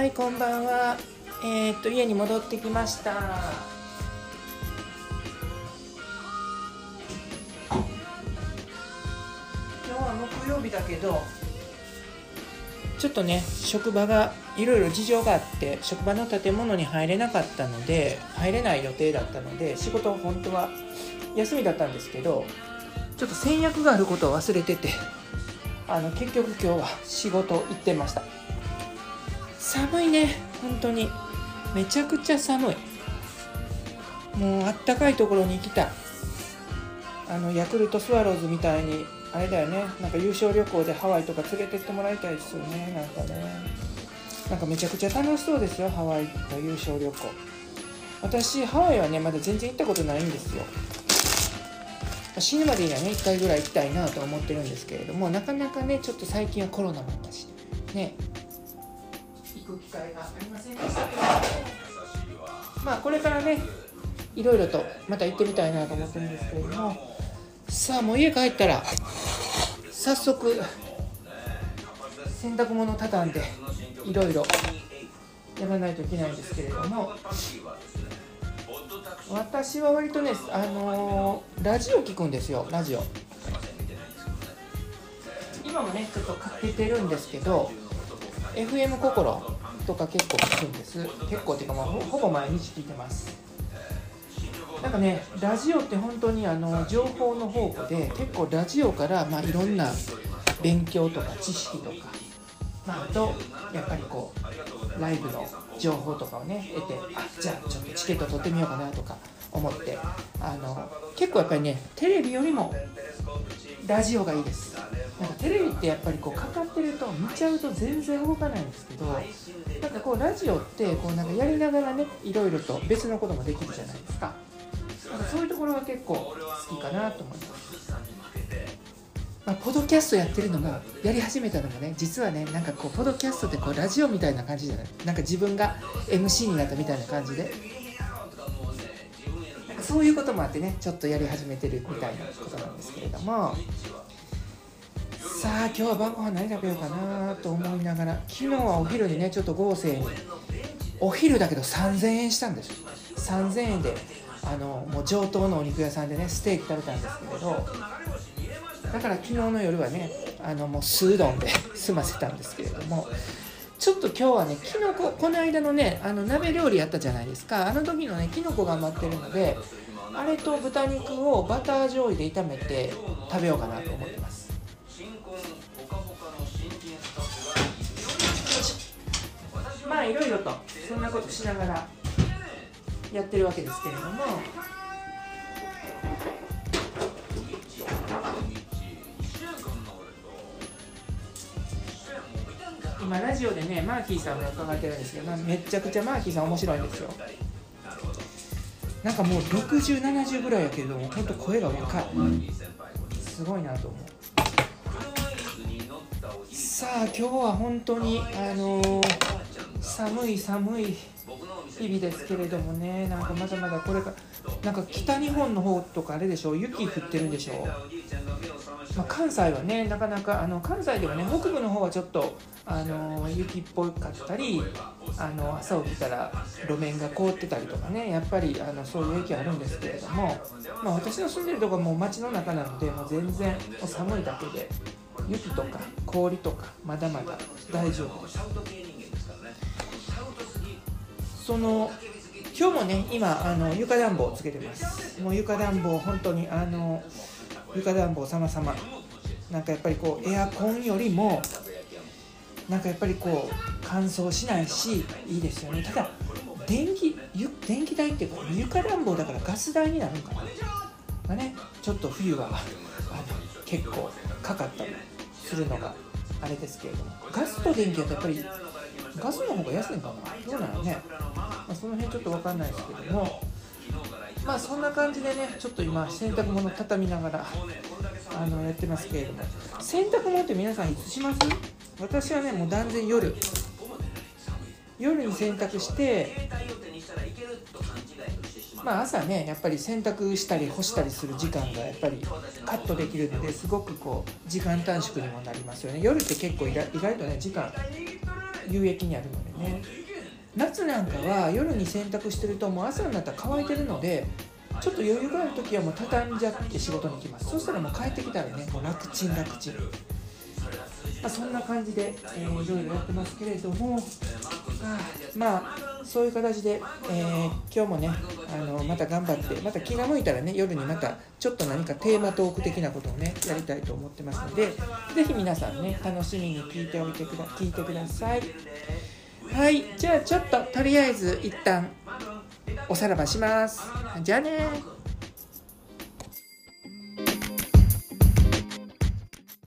はいこんばんは。えー、っと家に戻ってきました。今日は木曜日だけどちょっとね職場がいろいろ事情があって職場の建物に入れなかったので入れない予定だったので仕事本当は休みだったんですけどちょっと戦略があることを忘れててあの結局今日は仕事行ってました寒いね本当に。めちゃくちゃ寒い。もうあったかいところに行きたい。あのヤクルトスワローズみたいにあれだよね。なんか優勝旅行でハワイとか連れてってもらいたいですよね。なんかね。なんかめちゃくちゃ楽しそうですよハワイの優勝旅行。私ハワイはねまだ全然行ったことないんですよ。死ぬまでにはね1回ぐらい行きたいなと思ってるんですけれどもなかなかねちょっと最近はコロナもあったしね。く機会がありませんでした。けどまあこれからねいろいろとまた行ってみたいなと思ってるんですけれども。さあもう家帰ったら早速洗濯物畳んでいろいろやらないといけないんですけれども。私は割とね、あのー、ラジオ聞くんですよラジオ。今もねちょっとかけてるんですけど FM 心とか結構聞くんです。結構っていうか、まあ、ほぼ毎日聞いてます。なんかねラジオって本当にあの情報の宝庫で結構ラジオからまあいろんな勉強とか知識とか、まあ、あとやっぱりこうライブの情報とかをね得てあじゃあちょっとチケット取ってみようかなとか思ってあの結構やっぱりねテレビよりもラジオがいいです。なんかテレビってやっぱりこうかかってると見ちゃうと全然動かないんですけどなんかこうラジオってこうなんかやりながらねいろいろと別のこともできるじゃないですか。なんかそういうところが結構好きかなと思います。まあ、ポドキャストやってるのもやり始めたのもね実はねなんかこうポドキャストってこうラジオみたいな感じじゃない？なんか自分が MC になったみたいな感じでそういうこともあってねちょっとやり始めてるみたいなことなんですけれども。さあ今日は晩ご飯何食べようかなと思いながら昨日はお昼にねちょっと豪勢にお昼だけど3000円したんですよ。3000円であのもう上等のお肉屋さんでねステーキ食べたんですけれど。だから昨日の夜はねあのもう酢うどんで済ませたんですけれども。ちょっと今日はねきのここの間のねあの鍋料理やったじゃないですか。あの時のねきのこが余ってるのであれと豚肉をバター醤油で炒めて食べようかなと思ってます。まあいろいろとそんなことしながらやってるわけですけれども。今ラジオでねマーキーさんが伺ってるんですけどめちゃくちゃマーキーさん面白いんですよ。なんかもう6070ぐらいやけど本当声が若い。すごいなと思う。さあ今日は本当にあのー、寒い寒い日々ですけれどもねなんかまだまだこれからなんか北日本の方とかあれでしょ雪降ってるんでしょまあ、関西はねなかなかあの関西ではね北部の方はちょっとあの雪っぽかったりあの朝起きたら路面が凍ってたりとかねやっぱりあのそういう影響あるんですけれども、まあ、私の住んでるとこはもう街の中なのでもう全然もう寒いだけで雪とか氷とかまだまだ大丈夫です。その今日もね今あの床暖房をつけてます。もう床暖房本当にあの床暖房様々。なんかやっぱりこうエアコンよりもなんかやっぱりこう乾燥しないしいいですよね。ただ電気電気代っていう床暖房だからガス代になるのかな。がねちょっと冬はあの結構かかったりするのがあれですけれども。ガスと電気だとやっぱりガスの方が安いのかな。どうなのね、まあ、その辺ちょっと分かんないですけども。まあそんな感じでねちょっと今洗濯物畳みながらあのやってますけれども。洗濯物って皆さんいつします？私はねもう断然夜。夜に洗濯してまあ、朝ねやっぱり洗濯したり干したりする時間がやっぱりカットできるのですごくこう時間短縮にもなりますよね。夜って結構意外とね時間有益にあるのでね。夏なんかは夜に洗濯してるともう朝になったら乾いてるのでちょっと余裕がある時はもう畳んじゃって仕事に行きます。そしたらもう帰ってきたらねもう楽ちん楽ちん。まあ、そんな感じで、えー、いろいろやってますけれども、あまあそういう形で、えー、今日もねあのまた頑張ってまた気が向いたらね夜にまたちょっと何かテーマトーク的なことをねやりたいと思ってますので是非皆さんね楽しみに聞いておいてくだ聞いてくださいはいじゃあちょっととりあえず一旦おさらばします。じゃあね